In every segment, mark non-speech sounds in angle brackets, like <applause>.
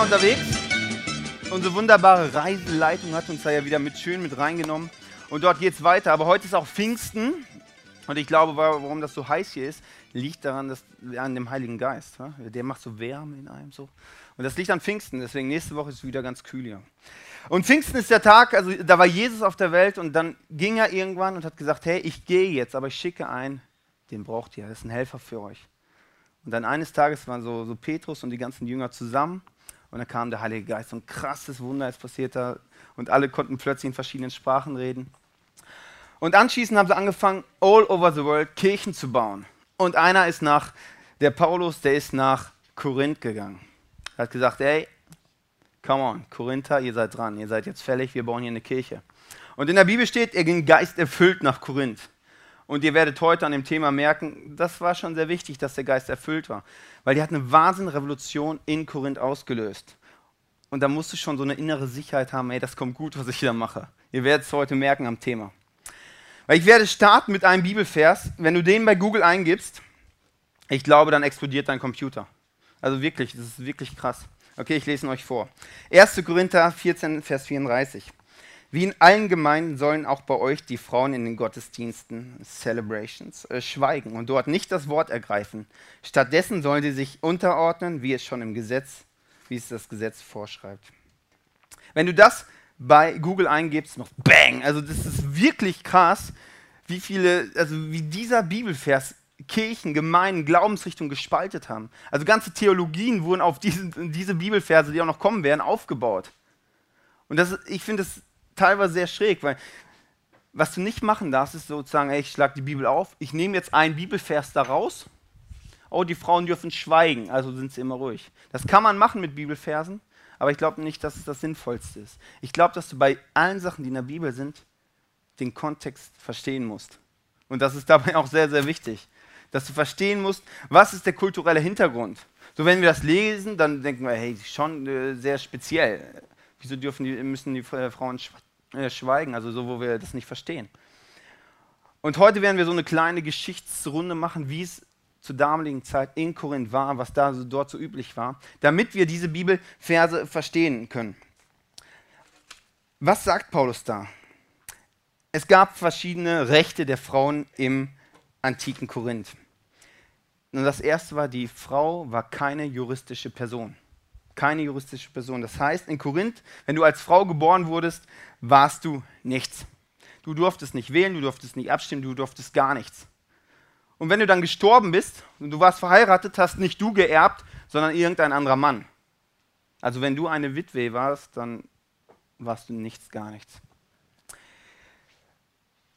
da unterwegs. Unsere wunderbare Reiseleitung hat uns da ja wieder mit schön mit reingenommen. Und dort geht es weiter. Aber heute ist auch Pfingsten. Und ich glaube, warum das so heiß hier ist, liegt daran, dass an dem Heiligen Geist. Der macht so Wärme in einem so. Und das liegt an Pfingsten. Deswegen nächste Woche ist es wieder ganz kühl hier. Und Pfingsten ist der Tag, also da war Jesus auf der Welt und dann ging er irgendwann und hat gesagt, hey, ich gehe jetzt, aber ich schicke einen, den braucht ihr, das ist ein Helfer für euch. Und dann eines Tages waren so, so Petrus und die ganzen Jünger zusammen und dann kam der Heilige Geist. So ein krasses Wunder ist passiert da und alle konnten plötzlich in verschiedenen Sprachen reden. Und anschließend haben sie angefangen, all over the world Kirchen zu bauen. Und einer ist nach, der Paulus, der ist nach Korinth gegangen. Er hat gesagt, ey, come on, Korinther, ihr seid dran, ihr seid jetzt fällig, wir bauen hier eine Kirche. Und in der Bibel steht, er ging geisterfüllt nach Korinth. Und ihr werdet heute an dem Thema merken, das war schon sehr wichtig, dass der Geist erfüllt war. Weil die hat eine Wahnsinnrevolution in Korinth ausgelöst. Und da musst du schon so eine innere Sicherheit haben, ey, das kommt gut, was ich da mache. Ihr werdet es heute merken am Thema. Weil ich werde starten mit einem Bibelvers. Wenn du den bei Google eingibst, ich glaube, dann explodiert dein Computer. Also wirklich, das ist wirklich krass. Okay, ich lese ihn euch vor. 1. Korinther 14, Vers 34. Wie in allen Gemeinden sollen auch bei euch die Frauen in den Gottesdiensten, Celebrations, äh, schweigen und dort nicht das Wort ergreifen. Stattdessen sollen sie sich unterordnen, wie es schon im Gesetz, wie es das Gesetz vorschreibt. Wenn du das bei Google eingibst, noch bang, also das ist wirklich krass, wie viele, also wie dieser Bibelvers Kirchen, Gemeinden, Glaubensrichtungen gespaltet haben. Also ganze Theologien wurden auf diese, diese Bibelverse, die auch noch kommen werden, aufgebaut. Und das, ich finde das teilweise sehr schräg, weil was du nicht machen darfst, ist sozusagen, ey, ich schlage die Bibel auf, ich nehme jetzt einen Bibelvers da raus, oh, die Frauen dürfen schweigen, also sind sie immer ruhig. Das kann man machen mit Bibelversen, aber ich glaube nicht, dass es das Sinnvollste ist. Ich glaube, dass du bei allen Sachen, die in der Bibel sind, den Kontext verstehen musst. Und das ist dabei auch sehr, sehr wichtig, dass du verstehen musst, was ist der kulturelle Hintergrund. So, wenn wir das lesen, dann denken wir, hey, schon äh, sehr speziell. Wieso dürfen die, müssen die äh, Frauen schweigen? Äh, schweigen, also so, wo wir das nicht verstehen. Und heute werden wir so eine kleine Geschichtsrunde machen, wie es zur damaligen Zeit in Korinth war, was da so, dort so üblich war, damit wir diese Bibelverse verstehen können. Was sagt Paulus da? Es gab verschiedene Rechte der Frauen im antiken Korinth. Und das erste war, die Frau war keine juristische Person keine juristische Person. Das heißt, in Korinth, wenn du als Frau geboren wurdest, warst du nichts. Du durftest nicht wählen, du durftest nicht abstimmen, du durftest gar nichts. Und wenn du dann gestorben bist und du warst verheiratet, hast nicht du geerbt, sondern irgendein anderer Mann. Also wenn du eine Witwe warst, dann warst du nichts, gar nichts.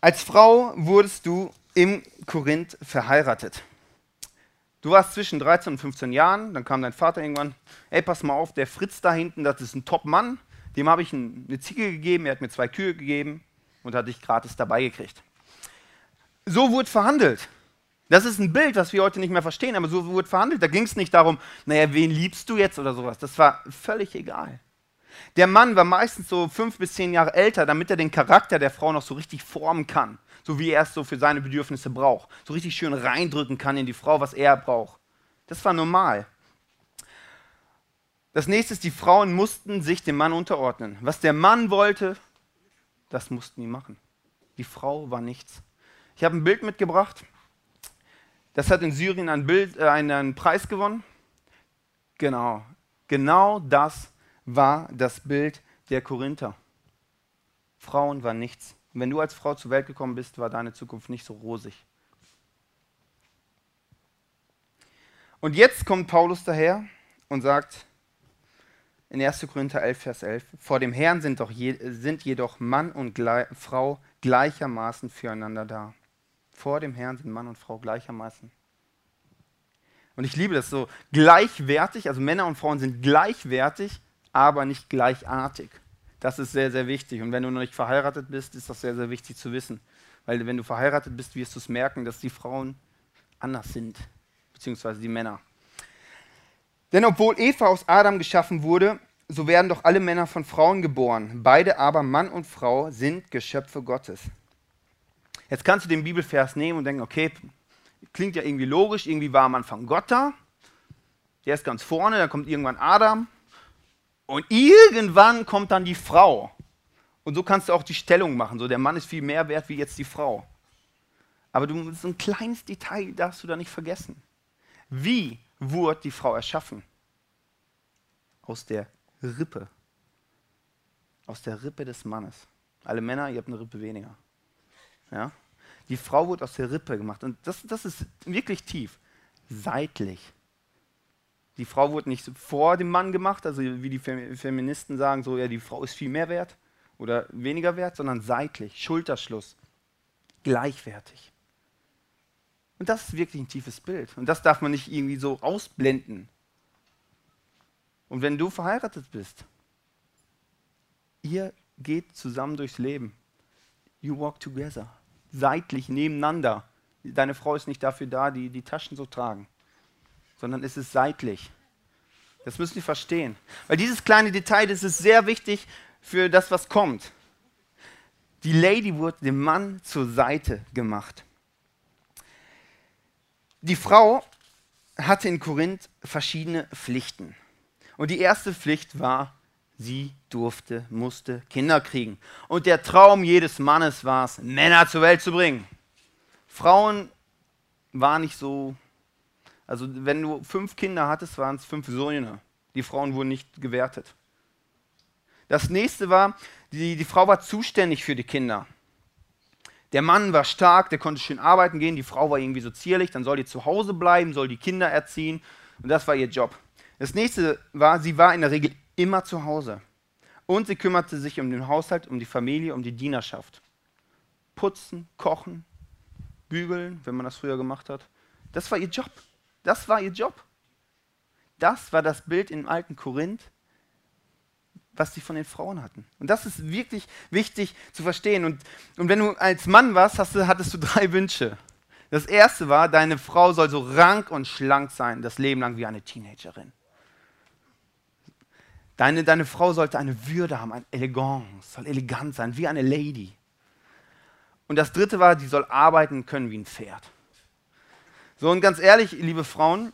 Als Frau wurdest du im Korinth verheiratet. Du warst zwischen 13 und 15 Jahren, dann kam dein Vater irgendwann, ey, pass mal auf, der Fritz da hinten, das ist ein Top-Mann, dem habe ich eine Ziege gegeben, er hat mir zwei Kühe gegeben und hat dich gratis dabei gekriegt. So wurde verhandelt. Das ist ein Bild, was wir heute nicht mehr verstehen, aber so wurde verhandelt. Da ging es nicht darum, naja, wen liebst du jetzt oder sowas. Das war völlig egal. Der Mann war meistens so fünf bis zehn Jahre älter, damit er den Charakter der Frau noch so richtig formen kann so wie er es so für seine Bedürfnisse braucht. So richtig schön reindrücken kann in die Frau, was er braucht. Das war normal. Das nächste ist, die Frauen mussten sich dem Mann unterordnen. Was der Mann wollte, das mussten die machen. Die Frau war nichts. Ich habe ein Bild mitgebracht. Das hat in Syrien ein Bild, äh, einen Preis gewonnen. Genau. Genau das war das Bild der Korinther. Frauen waren nichts. Und wenn du als Frau zur Welt gekommen bist, war deine Zukunft nicht so rosig. Und jetzt kommt Paulus daher und sagt in 1. Korinther 11, Vers 11, vor dem Herrn sind, doch je, sind jedoch Mann und Gle Frau gleichermaßen füreinander da. Vor dem Herrn sind Mann und Frau gleichermaßen. Und ich liebe das so, gleichwertig, also Männer und Frauen sind gleichwertig, aber nicht gleichartig. Das ist sehr, sehr wichtig. Und wenn du noch nicht verheiratet bist, ist das sehr, sehr wichtig zu wissen. Weil wenn du verheiratet bist, wirst du es merken, dass die Frauen anders sind, beziehungsweise die Männer. Denn obwohl Eva aus Adam geschaffen wurde, so werden doch alle Männer von Frauen geboren. Beide aber, Mann und Frau, sind Geschöpfe Gottes. Jetzt kannst du den Bibelvers nehmen und denken, okay, klingt ja irgendwie logisch, irgendwie war am Anfang Gott da, der ist ganz vorne, dann kommt irgendwann Adam Und irgendwann kommt dann die Frau. Und so kannst du auch die Stellung machen. So, der Mann ist viel mehr wert wie jetzt die Frau. Aber du, so ein kleines Detail darfst du da nicht vergessen. Wie wurde die Frau erschaffen? Aus der Rippe. Aus der Rippe des Mannes. Alle Männer, ihr habt eine Rippe weniger. Ja? Die Frau wurde aus der Rippe gemacht. Und das, das ist wirklich tief. Seitlich. Die Frau wurde nicht vor dem Mann gemacht, also wie die Feministen sagen, so ja, die Frau ist viel mehr wert oder weniger wert, sondern seitlich, Schulterschluss, gleichwertig. Und das ist wirklich ein tiefes Bild. Und das darf man nicht irgendwie so ausblenden. Und wenn du verheiratet bist, ihr geht zusammen durchs Leben. You walk together. Seitlich, nebeneinander. Deine Frau ist nicht dafür da, die, die Taschen zu tragen, sondern es ist seitlich. Das müssen wir verstehen. Weil dieses kleine Detail, das ist sehr wichtig für das, was kommt. Die Lady wurde dem Mann zur Seite gemacht. Die Frau hatte in Korinth verschiedene Pflichten. Und die erste Pflicht war, sie durfte, musste Kinder kriegen. Und der Traum jedes Mannes war es, Männer zur Welt zu bringen. Frauen waren nicht so, also wenn du fünf Kinder hattest, waren es fünf Söhne. Die Frauen wurden nicht gewertet. Das nächste war, die, die Frau war zuständig für die Kinder. Der Mann war stark, der konnte schön arbeiten gehen, die Frau war irgendwie so zierlich, dann soll die zu Hause bleiben, soll die Kinder erziehen und das war ihr Job. Das nächste war, sie war in der Regel immer zu Hause und sie kümmerte sich um den Haushalt, um die Familie, um die Dienerschaft. Putzen, kochen, bügeln, wenn man das früher gemacht hat. Das war ihr Job. Das war ihr Job. Das war das Bild im alten Korinth was sie von den Frauen hatten. Und das ist wirklich wichtig zu verstehen. Und, und wenn du als Mann warst, hast du, hattest du drei Wünsche. Das erste war, deine Frau soll so rank und schlank sein, das Leben lang wie eine Teenagerin. Deine, deine Frau sollte eine Würde haben, eine Eleganz, soll elegant sein, wie eine Lady. Und das dritte war, die soll arbeiten können wie ein Pferd. So, und ganz ehrlich, liebe Frauen,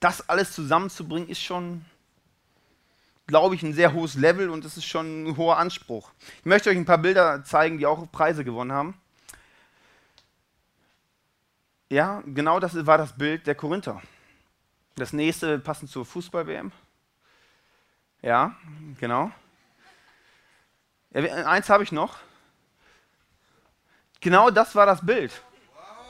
das alles zusammenzubringen, ist schon, glaube ich, ein sehr hohes Level und es ist schon ein hoher Anspruch. Ich möchte euch ein paar Bilder zeigen, die auch Preise gewonnen haben. Ja, genau das war das Bild der Korinther. Das nächste passend zur Fußball-WM. Ja, genau. eins habe ich noch. Genau das war das Bild.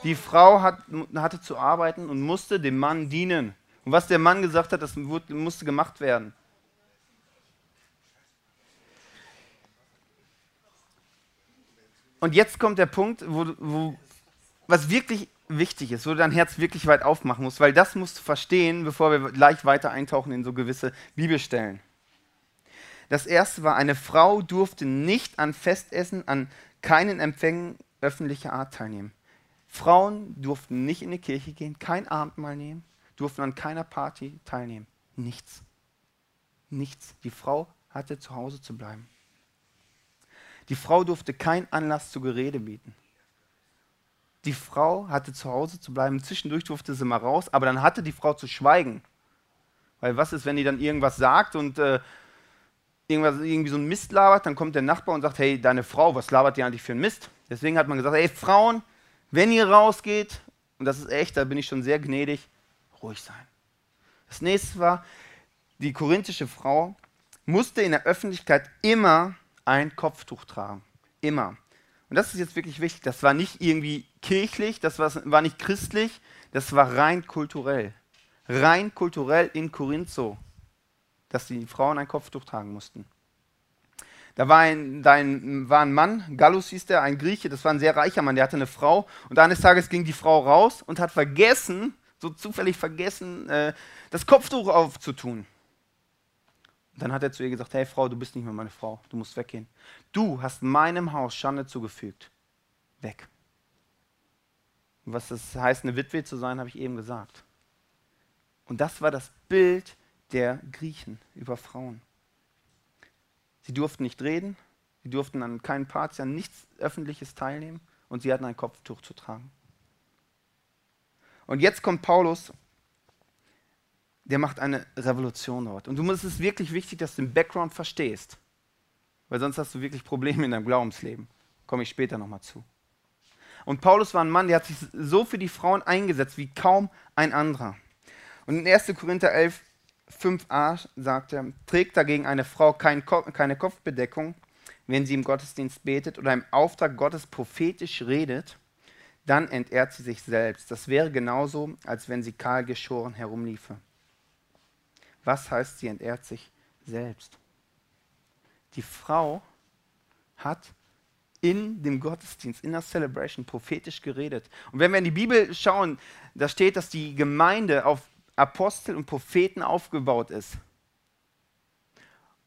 Die Frau hat, hatte zu arbeiten und musste dem Mann dienen. Und was der Mann gesagt hat, das musste gemacht werden. Und jetzt kommt der Punkt, wo, wo, was wirklich wichtig ist, wo du dein Herz wirklich weit aufmachen musst, weil das musst du verstehen, bevor wir gleich weiter eintauchen in so gewisse Bibelstellen. Das erste war, eine Frau durfte nicht an Festessen, an keinen Empfängen öffentlicher Art teilnehmen. Frauen durften nicht in die Kirche gehen, kein Abendmahl nehmen, durften an keiner Party teilnehmen. Nichts. Nichts. Die Frau hatte zu Hause zu bleiben. Die Frau durfte keinen Anlass zu Gerede bieten. Die Frau hatte zu Hause zu bleiben. Zwischendurch durfte sie mal raus, aber dann hatte die Frau zu schweigen. Weil was ist, wenn die dann irgendwas sagt und äh, irgendwas, irgendwie so ein Mist labert, dann kommt der Nachbar und sagt, hey, deine Frau, was labert die eigentlich für ein Mist? Deswegen hat man gesagt, hey, Frauen, wenn ihr rausgeht, und das ist echt, da bin ich schon sehr gnädig, ruhig sein. Das nächste war, die korinthische Frau musste in der Öffentlichkeit immer ein Kopftuch tragen. Immer. Und das ist jetzt wirklich wichtig. Das war nicht irgendwie kirchlich, das war, nicht christlich, das war rein kulturell. Rein kulturell in Korinth so, dass die Frauen ein Kopftuch tragen mussten. Da war ein, da war ein Mann, Gallus hieß der, ein Grieche, das war ein sehr reicher Mann, der hatte eine Frau und eines Tages ging die Frau raus und hat vergessen, so zufällig vergessen, äh, das Kopftuch aufzutun. Dann hat er zu ihr gesagt, hey Frau, du bist nicht mehr meine Frau, du musst weggehen. Du hast meinem Haus Schande zugefügt. Weg. Und was das heißt, eine Witwe zu sein, habe ich eben gesagt. Und das war das Bild der Griechen über Frauen. Sie durften nicht reden, sie durften an keinen Partys, an nichts Öffentliches teilnehmen und sie hatten ein Kopftuch zu tragen. Und jetzt kommt Paulus der macht eine Revolution dort. Und du musst es wirklich wichtig, dass du den Background verstehst. Weil sonst hast du wirklich Probleme in deinem Glaubensleben. Komme ich später nochmal zu. Und Paulus war ein Mann, der hat sich so für die Frauen eingesetzt wie kaum ein anderer. Und in 1. Korinther 11, 5a sagt er, trägt dagegen eine Frau kein Ko keine Kopfbedeckung, wenn sie im Gottesdienst betet oder im Auftrag Gottes prophetisch redet, dann entehrt sie sich selbst. Das wäre genauso, als wenn sie kahl geschoren herumliefe. Was heißt, sie entehrt sich selbst? Die Frau hat in dem Gottesdienst, in der Celebration prophetisch geredet. Und wenn wir in die Bibel schauen, da steht, dass die Gemeinde auf Apostel und Propheten aufgebaut ist.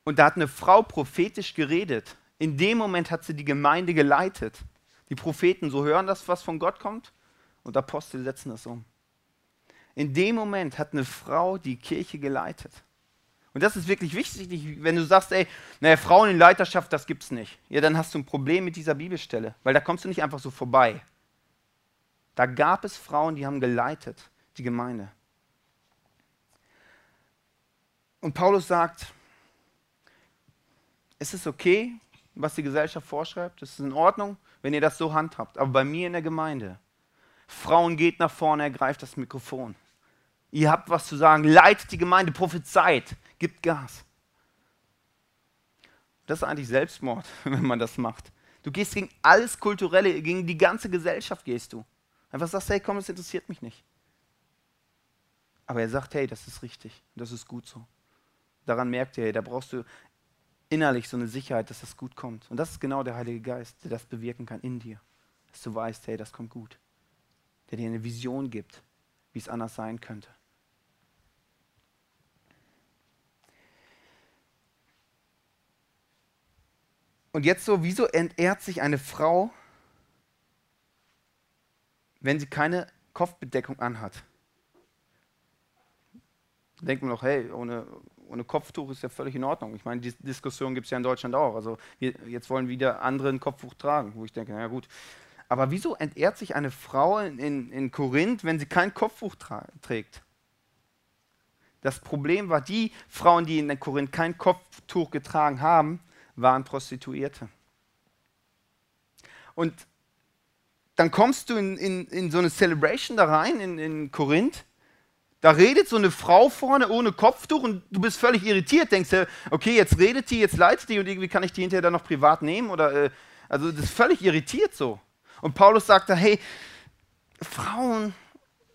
Und da hat eine Frau prophetisch geredet. In dem Moment hat sie die Gemeinde geleitet. Die Propheten, so hören das, was von Gott kommt, und Apostel setzen das um. In dem Moment hat eine Frau die Kirche geleitet. Und das ist wirklich wichtig, wenn du sagst, ey, naja, Frauen in Leiterschaft, das gibt's nicht. Ja, dann hast du ein Problem mit dieser Bibelstelle, weil da kommst du nicht einfach so vorbei. Da gab es Frauen, die haben geleitet, die Gemeinde. Und Paulus sagt, es ist okay, was die Gesellschaft vorschreibt, es ist in Ordnung, wenn ihr das so handhabt. Aber bei mir in der Gemeinde, Frauen geht nach vorne, ergreift das Mikrofon. Ihr habt was zu sagen, leitet die Gemeinde, prophezeit, gibt Gas. Das ist eigentlich Selbstmord, <laughs> wenn man das macht. Du gehst gegen alles Kulturelle, gegen die ganze Gesellschaft gehst du. Einfach sagst, hey, komm, das interessiert mich nicht. Aber er sagt, hey, das ist richtig, das ist gut so. Daran merkt ihr, da brauchst du innerlich so eine Sicherheit, dass das gut kommt. Und das ist genau der Heilige Geist, der das bewirken kann in dir. Dass du weißt, hey, das kommt gut. Der dir eine Vision gibt, wie es anders sein könnte. Und jetzt so, wieso entehrt sich eine Frau, wenn sie keine Kopfbedeckung anhat? Denkt man doch, hey, ohne, ohne Kopftuch ist ja völlig in Ordnung. Ich meine, die Diskussion gibt es ja in Deutschland auch. Also wir, jetzt wollen wieder andere ein Kopftuch tragen, wo ich denke, na gut. Aber wieso entehrt sich eine Frau in, in, in Korinth, wenn sie kein Kopftuch trägt? Das Problem war, die Frauen, die in Korinth kein Kopftuch getragen haben, waren Prostituierte. Und dann kommst du in, in, in so eine Celebration da rein, in, in Korinth, da redet so eine Frau vorne ohne Kopftuch und du bist völlig irritiert, denkst dir, okay, jetzt redet die, jetzt leitet die und irgendwie kann ich die hinterher dann noch privat nehmen oder, äh, also das ist völlig irritiert so. Und Paulus sagt da, hey, Frauen,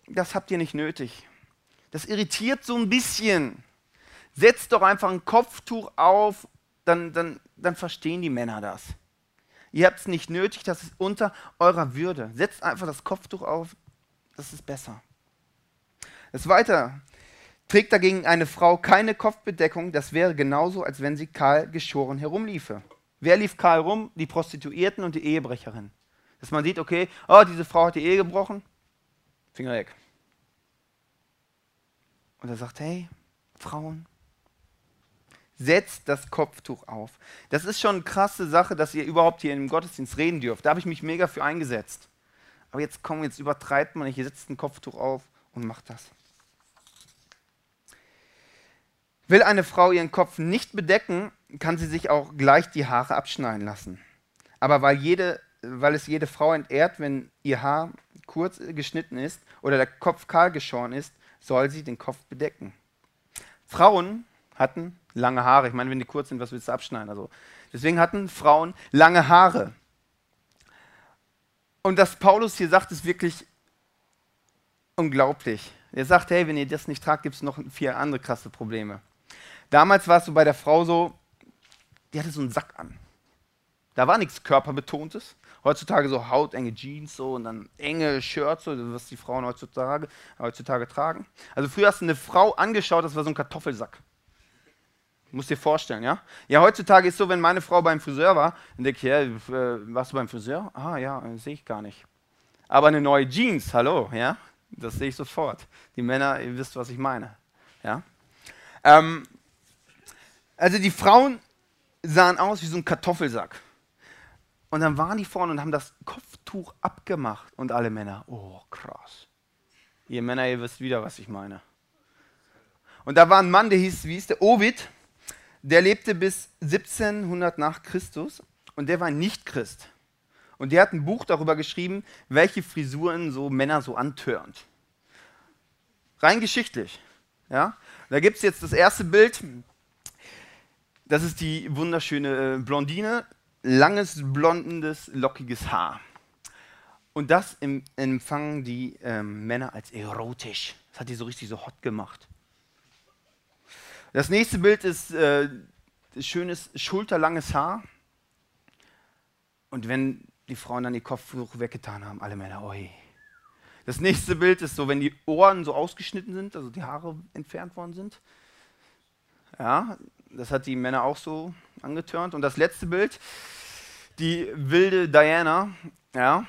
das habt ihr nicht nötig. Das irritiert so ein bisschen. Setzt doch einfach ein Kopftuch auf, dann, dann, dann verstehen die Männer das. Ihr habt es nicht nötig, das ist unter eurer Würde. Setzt einfach das Kopftuch auf, das ist besser. Es weiter. Trägt dagegen eine Frau keine Kopfbedeckung, das wäre genauso, als wenn sie kahl geschoren herumliefe. Wer lief kahl rum? Die Prostituierten und die Ehebrecherin. Dass man sieht, okay, oh, diese Frau hat die Ehe gebrochen, Finger weg. Und er sagt, hey, Frauen, setzt das Kopftuch auf. Das ist schon eine krasse Sache, dass ihr überhaupt hier im Gottesdienst reden dürft. Da habe ich mich mega für eingesetzt. Aber jetzt komm, jetzt übertreibt man, hier setzt ein Kopftuch auf und macht das. Will eine Frau ihren Kopf nicht bedecken, kann sie sich auch gleich die Haare abschneiden lassen. Aber weil, jede, weil es jede Frau entehrt, wenn ihr Haar kurz geschnitten ist oder der Kopf kahl geschoren ist, soll sie den Kopf bedecken. Frauen hatten lange Haare. Ich meine, wenn die kurz sind, was willst du abschneiden? Also, deswegen hatten Frauen lange Haare. Und dass Paulus hier sagt, ist wirklich unglaublich. Er sagt, hey, wenn ihr das nicht tragt, gibt es noch vier andere krasse Probleme. Damals war es so bei der Frau so, die hatte so einen Sack an. Da war nichts körperbetontes. Heutzutage so hautenge Jeans so und dann enge Shirts, so, was die Frauen heutzutage, heutzutage tragen. Also früher hast du eine Frau angeschaut, das war so ein Kartoffelsack. Musst dir vorstellen, ja? Ja, heutzutage ist so, wenn meine Frau beim Friseur war, dann denke ich, ja, äh, warst du beim Friseur? Ah ja, äh, sehe ich gar nicht. Aber eine neue Jeans, hallo, ja? Das sehe ich sofort. Die Männer, ihr wisst, was ich meine. Ja? Ähm, also die Frauen sahen aus wie so ein Kartoffelsack. Und dann waren die vorne und haben das Kopftuch abgemacht. Und alle Männer, oh krass. Ihr Männer, ihr wisst wieder, was ich meine. Und da war ein Mann, der hieß, wie hieß der? Ovid. Der lebte bis 1700 nach Christus und der war ein Nicht-Christ. Und der hat ein Buch darüber geschrieben, welche Frisuren so Männer so antörnt. Rein geschichtlich. Ja? Da gibt es jetzt das erste Bild. Das ist die wunderschöne äh, Blondine, langes, blondes, lockiges Haar. Und das empfangen die ähm, Männer als erotisch. Das hat die so richtig so hot gemacht. Das nächste Bild ist äh, schönes, schulterlanges Haar. Und wenn die Frauen dann die Kopftuch weggetan haben, alle Männer, oi. Das nächste Bild ist so, wenn die Ohren so ausgeschnitten sind, also die Haare entfernt worden sind. Ja, das hat die Männer auch so angetörnt. Und das letzte Bild, die wilde Diana, ja,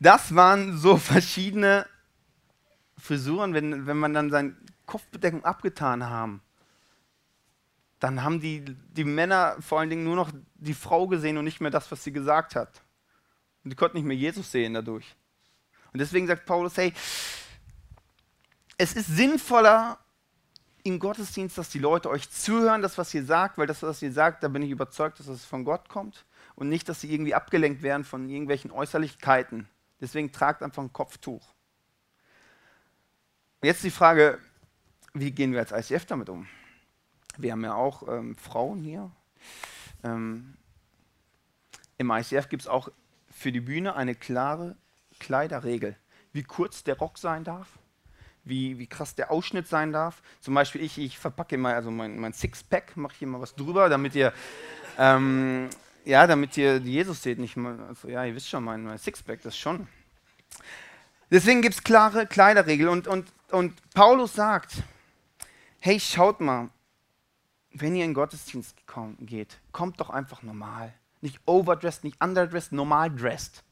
das waren so verschiedene Frisuren, wenn, wenn man dann seine Kopfbedeckung abgetan haben. Dann haben die, die Männer vor allen Dingen nur noch die Frau gesehen und nicht mehr das, was sie gesagt hat. Und die konnten nicht mehr Jesus sehen dadurch. Und deswegen sagt Paulus, hey, es ist sinnvoller, im Gottesdienst, dass die Leute euch zuhören, das, was ihr sagt, weil das, was ihr sagt, da bin ich überzeugt, dass es von Gott kommt und nicht, dass sie irgendwie abgelenkt werden von irgendwelchen Äußerlichkeiten. Deswegen tragt einfach ein Kopftuch. Jetzt die Frage, wie gehen wir als ICF damit um? Wir haben ja auch ähm, Frauen hier. Ähm, Im ICF gibt es auch für die Bühne eine klare Kleiderregel, wie kurz der Rock sein darf, wie, wie krass der Ausschnitt sein darf. Zum Beispiel ich, ich verpacke mal, also mein, mein Sixpack, mache hier mal was drüber, damit ihr, ähm, ja, damit ihr Jesus seht. Nicht mal, also, ja, ihr wisst schon, mein, mein Sixpack, das schon. Deswegen gibt es klare Kleiderregeln und, und, und Paulus sagt, hey, schaut mal, wenn ihr in den Gottesdienst geht, kommt doch einfach normal. Nicht overdressed, nicht underdressed, normal dressed.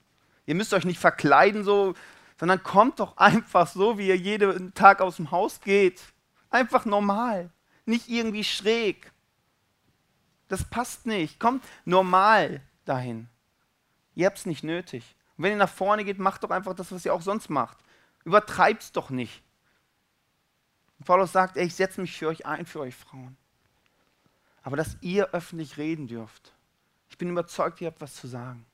Ihr müsst euch nicht verkleiden so, sondern kommt doch einfach so, wie ihr jeden Tag aus dem Haus geht. Einfach normal, nicht irgendwie schräg. Das passt nicht. Kommt normal dahin. Ihr habt es nicht nötig. Und wenn ihr nach vorne geht, macht doch einfach das, was ihr auch sonst macht. Übertreibt's doch nicht. Und Paulus sagt, ey, ich setze mich für euch ein, für euch Frauen. Aber dass ihr öffentlich reden dürft. Ich bin überzeugt, ihr habt was zu sagen.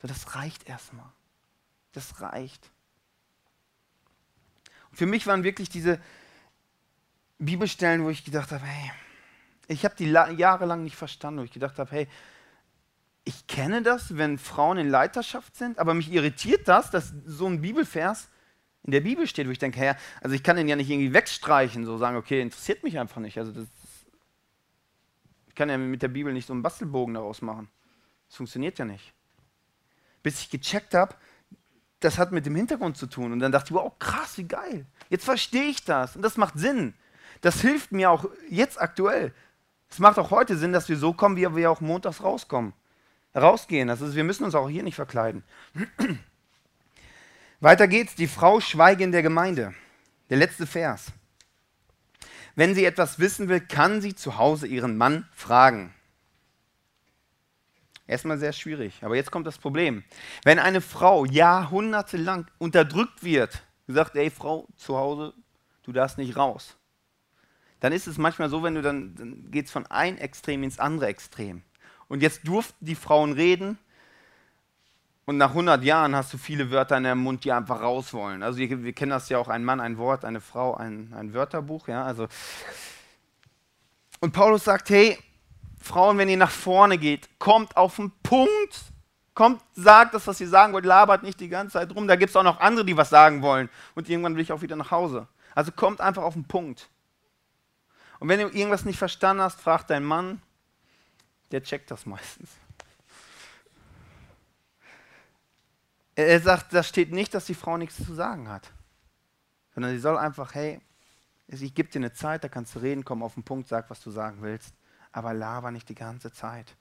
Das reicht erstmal. Das reicht. Und für mich waren wirklich diese Bibelstellen, wo ich gedacht habe, hey, ich habe die jahrelang nicht verstanden, wo ich gedacht habe, hey, ich kenne das, wenn Frauen in Leiterschaft sind, aber mich irritiert das, dass so ein Bibelvers in der Bibel steht, wo ich denke, ja, also ich kann den ja nicht irgendwie wegstreichen, so sagen, okay, interessiert mich einfach nicht. Also das, ich kann ja mit der Bibel nicht so einen Bastelbogen daraus machen. Das funktioniert ja nicht bis ich gecheckt habe, das hat mit dem Hintergrund zu tun. Und dann dachte ich, wow, krass, wie geil. Jetzt verstehe ich das und das macht Sinn. Das hilft mir auch jetzt aktuell. Es macht auch heute Sinn, dass wir so kommen, wie wir auch montags rauskommen. Rausgehen. Das ist, wir müssen uns auch hier nicht verkleiden. <clears throat> Weiter geht's. Die Frau schweige in der Gemeinde. Der letzte Vers. Wenn sie etwas wissen will, kann sie zu Hause ihren Mann fragen. Erstmal sehr schwierig. Aber jetzt kommt das Problem. Wenn eine Frau jahrhundertelang unterdrückt wird, gesagt, ey Frau, zu Hause, du darfst nicht raus, dann ist es manchmal so, wenn du dann, dann geht es von einem Extrem ins andere Extrem. Und jetzt durften die Frauen reden und nach 100 Jahren hast du viele Wörter in deinem Mund, die einfach raus wollen. Also wir, wir kennen das ja auch, ein Mann, ein Wort, eine Frau, ein, ein Wörterbuch. Ja? Also und Paulus sagt, hey, Frauen, wenn ihr nach vorne geht, kommt auf den Punkt. Kommt, sagt das, was ihr sagen wollt, labert nicht die ganze Zeit rum. Da gibt es auch noch andere, die was sagen wollen. Und irgendwann will ich auch wieder nach Hause. Also kommt einfach auf den Punkt. Und wenn du irgendwas nicht verstanden hast, frag deinen Mann. Der checkt das meistens. Er sagt, da steht nicht, dass die Frau nichts zu sagen hat. Sondern sie soll einfach, hey, ich gebe dir eine Zeit, da kannst du reden, komm auf den Punkt, sag, was du sagen willst aber laber nicht die ganze Zeit.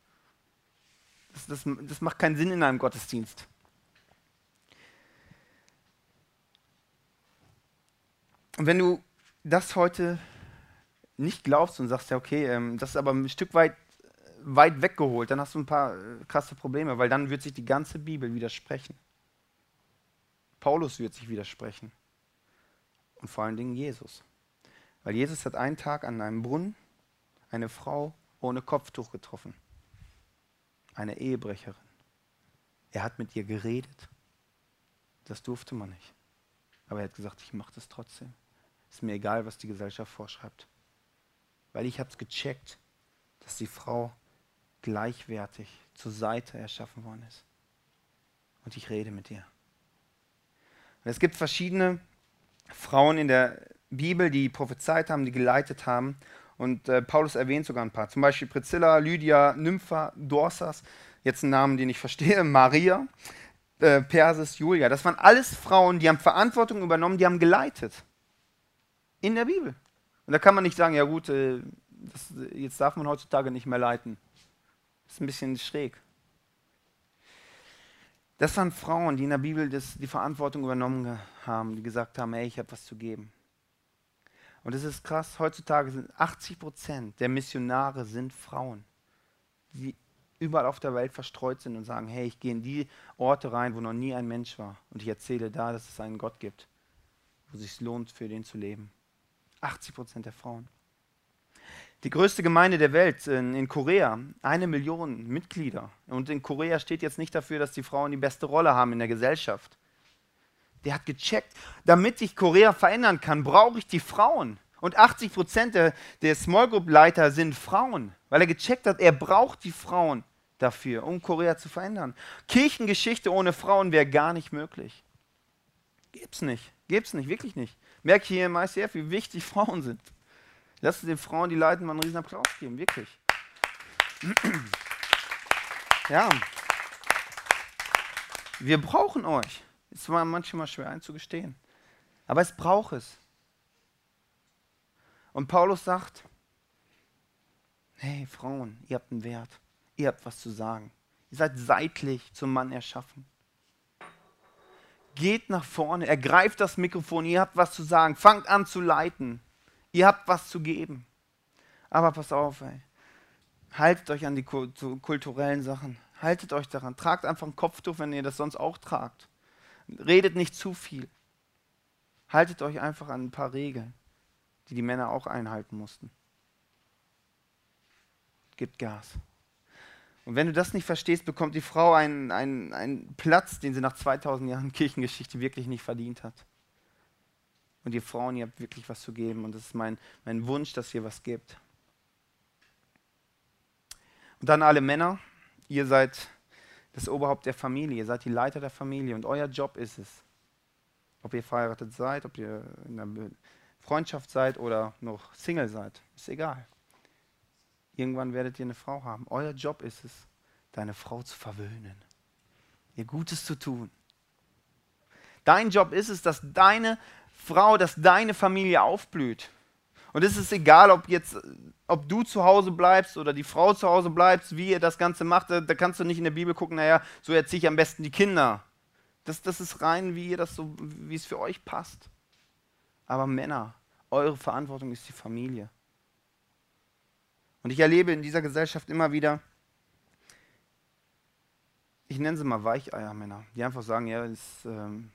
Das, das, das macht keinen Sinn in einem Gottesdienst. Und wenn du das heute nicht glaubst und sagst, ja, okay, ähm, das ist aber ein Stück weit, weit weggeholt, dann hast du ein paar äh, krasse Probleme, weil dann wird sich die ganze Bibel widersprechen. Paulus wird sich widersprechen. Und vor allen Dingen Jesus. Weil Jesus hat einen Tag an einem Brunnen eine Frau ohne Kopftuch getroffen. Eine Ehebrecherin. Er hat mit ihr geredet. Das durfte man nicht. Aber er hat gesagt, ich mache das trotzdem. Ist mir egal, was die Gesellschaft vorschreibt. Weil ich habe es gecheckt, dass die Frau gleichwertig zur Seite erschaffen worden ist. Und ich rede mit ihr. Und es gibt verschiedene Frauen in der Bibel, die prophezeit haben, die geleitet haben. Und äh, Paulus erwähnt sogar ein paar. Zum Beispiel Priscilla, Lydia, Nympha, Dorsas. Jetzt ein Namen, den ich verstehe. <laughs> Maria, äh, Persis, Julia. Das waren alles Frauen, die haben Verantwortung übernommen, die haben geleitet. In der Bibel. Und da kann man nicht sagen, ja gut, äh, das, jetzt darf man heutzutage nicht mehr leiten. Das ist ein bisschen schräg. Das waren Frauen, die in der Bibel das, die Verantwortung übernommen haben, die gesagt haben, hey, ich habe was zu geben. Und es ist krass, heutzutage sind 80 Prozent der Missionare sind Frauen, die überall auf der Welt verstreut sind und sagen, hey, ich gehe in die Orte rein, wo noch nie ein Mensch war. Und ich erzähle da, dass es einen Gott gibt, wo es sich lohnt, für den zu leben. 80 Prozent der Frauen. Die größte Gemeinde der Welt in, in, Korea, eine Million Mitglieder. Und in Korea steht jetzt nicht dafür, dass die Frauen die beste Rolle haben in der Gesellschaft. Der hat gecheckt, damit ich Korea verändern kann, brauche ich die Frauen. Und 80 Prozent der, der Small Group Leiter sind Frauen, weil er gecheckt hat, er braucht die Frauen dafür, um Korea zu verändern. Kirchengeschichte ohne Frauen wäre gar nicht möglich. Gibt's nicht. Gibt's nicht, wirklich nicht. Merke hier im ICF, wie wichtig Frauen sind. Lasst den Frauen, die leiten, mal einen riesen Applaus geben, wirklich. <clears throat> Ja. Wir brauchen euch. Es war manchmal schwer einzugestehen. Aber es braucht es. Und Paulus sagt, hey Frauen, ihr habt einen Wert. Ihr habt was zu sagen. Ihr seid seitlich zum Mann erschaffen. Geht nach vorne, ergreift das Mikrofon, ihr habt was zu sagen. Fangt an zu leiten. Ihr habt was zu geben. Aber pass auf, ey. Haltet euch an die kulturellen Sachen. Haltet euch daran. Tragt einfach ein Kopftuch, wenn ihr das sonst auch tragt. Redet nicht zu viel. Haltet euch einfach an ein paar Regeln, die die Männer auch einhalten mussten. Gebt Gas. Und wenn du das nicht verstehst, bekommt die Frau einen, einen, einen Platz, den sie nach 2000 Jahren <laughs> Kirchengeschichte wirklich nicht verdient hat. Und ihr Frauen, ihr habt wirklich was zu geben. Und das ist mein, mein Wunsch, dass ihr was gebt. Und dann alle Männer, ihr seid das Oberhaupt der Familie, ihr seid die Leiter der Familie und euer Job ist es, ob ihr verheiratet seid, ob ihr in einer Freundschaft seid oder noch Single seid, ist egal. Irgendwann werdet ihr eine Frau haben. Euer Job ist es, deine Frau zu verwöhnen, ihr Gutes zu tun. Dein Job ist es, dass deine Frau, dass deine Familie aufblüht. Und es ist egal, ob jetzt, ob du zu Hause bleibst oder die Frau zu Hause bleibt, wie ihr das Ganze macht, da, da kannst du nicht in der Bibel gucken, naja, so erziehe ich am besten die Kinder. Das, das ist rein, wie ihr das so, wie es für euch passt. Aber Männer, eure Verantwortung ist die Familie. Und ich erlebe in dieser Gesellschaft immer wieder, ich nenne sie mal Weicheiermänner, die einfach sagen, ja, ist, ähm,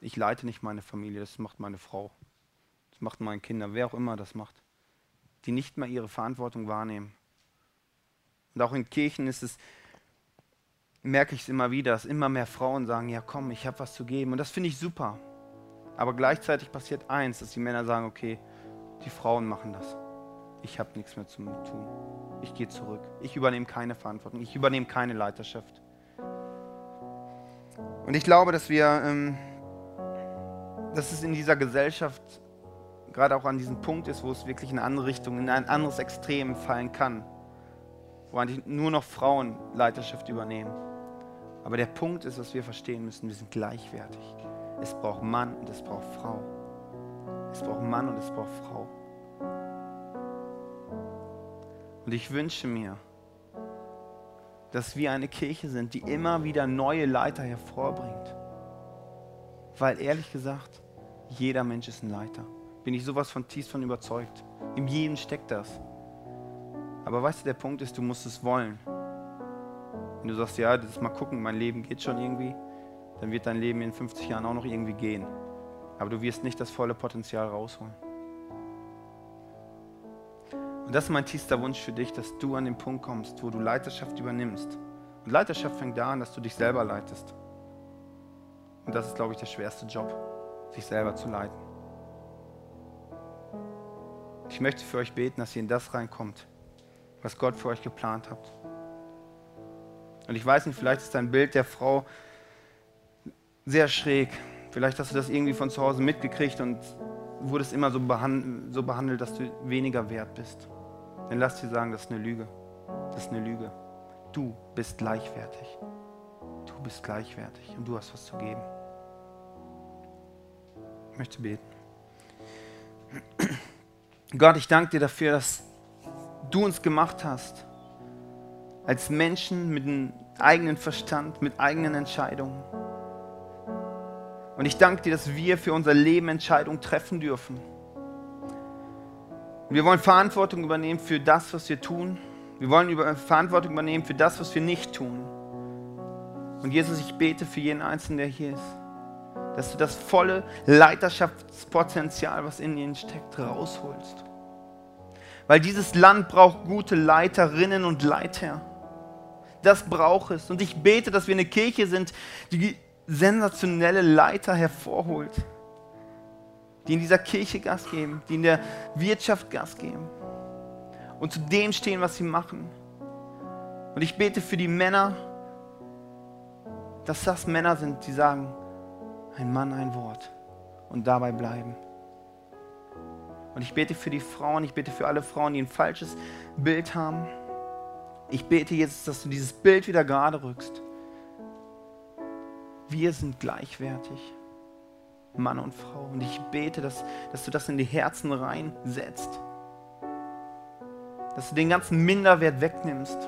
ich leite nicht meine Familie, das macht meine Frau. Das macht meine Kinder, wer auch immer das macht. Die nicht mehr ihre Verantwortung wahrnehmen. Und auch in Kirchen ist es, merke ich es immer wieder, dass immer mehr Frauen sagen, ja komm, ich habe was zu geben. Und das finde ich super. Aber gleichzeitig passiert eins, dass die Männer sagen, okay, die Frauen machen das. Ich habe nichts mehr zu tun. Ich gehe zurück. Ich übernehme keine Verantwortung. Ich übernehme keine Leiterschaft. Und ich glaube, dass wir ähm, dass es in dieser Gesellschaft gerade auch an diesem Punkt ist, wo es wirklich in eine andere Richtung, in ein anderes Extrem fallen kann, wo eigentlich nur noch Frauen Leiterschaft übernehmen. Aber der Punkt ist, was wir verstehen müssen, wir sind gleichwertig. Es braucht Mann und es braucht Frau. Es braucht Mann und es braucht Frau. Und ich wünsche mir, dass wir eine Kirche sind, die immer wieder neue Leiter hervorbringt. Weil ehrlich gesagt, jeder Mensch ist ein Leiter. Bin ich sowas von tief von überzeugt. In jedem steckt das. Aber weißt du, der Punkt ist, du musst es wollen. Wenn du sagst, ja, das ist mal gucken, mein Leben geht schon irgendwie, dann wird dein Leben in 50 Jahren auch noch irgendwie gehen. Aber du wirst nicht das volle Potenzial rausholen. Und das ist mein tiefster Wunsch für dich, dass du an den Punkt kommst, wo du Leiterschaft übernimmst. Und Leiterschaft fängt da an, dass du dich selber leitest. Und das ist, glaube ich, der schwerste Job, sich selber zu leiten. Ich möchte für euch beten, dass ihr in das reinkommt, was Gott für euch geplant hat. Und ich weiß nicht, vielleicht ist dein Bild der Frau sehr schräg. Vielleicht hast du das irgendwie von zu Hause mitgekriegt und wurdest immer so, behand so behandelt, dass du weniger wert bist. Dann lass dir sagen, das ist eine Lüge. Das ist eine Lüge. Du bist gleichwertig. Du bist gleichwertig und du hast was zu geben. Ich möchte beten. Gott, ich danke dir dafür, dass du uns gemacht hast als Menschen mit einem eigenen Verstand, mit eigenen Entscheidungen. Und ich danke dir, dass wir für unser Leben Entscheidungen treffen dürfen. Wir wollen Verantwortung übernehmen für das, was wir tun. Wir wollen über Verantwortung übernehmen für das, was wir nicht tun. Und Jesus, ich bete für jeden Einzelnen, der hier ist, dass du das volle Leiterschaftspotenzial, was in ihnen steckt, rausholst. Weil dieses Land braucht gute Leiterinnen und Leiter. Das braucht es. Und ich bete, dass wir eine Kirche sind, die sensationelle Leiter hervorholt, die in dieser Kirche Gas geben, die in der Wirtschaft Gas geben und zu dem stehen, was sie machen. Und ich bete für die Männer, dass das Männer sind, die sagen, ein Mann, ein Wort und dabei bleiben. Und ich bete für die Frauen, ich bete für alle Frauen, die ein falsches Bild haben. Ich bete jetzt, dass du dieses Bild wieder gerade rückst wir sind gleichwertig, Mann und Frau. Und ich bete, dass, dass du das in die Herzen reinsetzt. Dass du den ganzen Minderwert wegnimmst,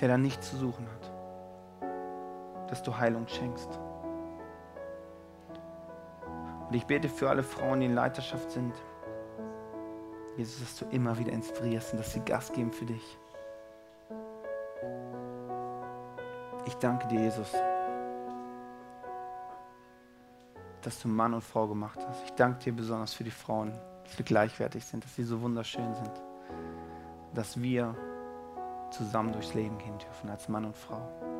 der da nichts zu suchen hat. Dass du Heilung schenkst. Und ich bete für alle Frauen, die in Leiterschaft sind. Jesus, dass du immer wieder inspirierst und dass sie Gas geben für dich. Ich danke dir, Jesus. dass du Mann und Frau gemacht hast. Ich danke dir besonders für die Frauen, dass wir gleichwertig sind, dass sie so wunderschön sind, dass wir zusammen durchs Leben gehen dürfen als Mann und Frau.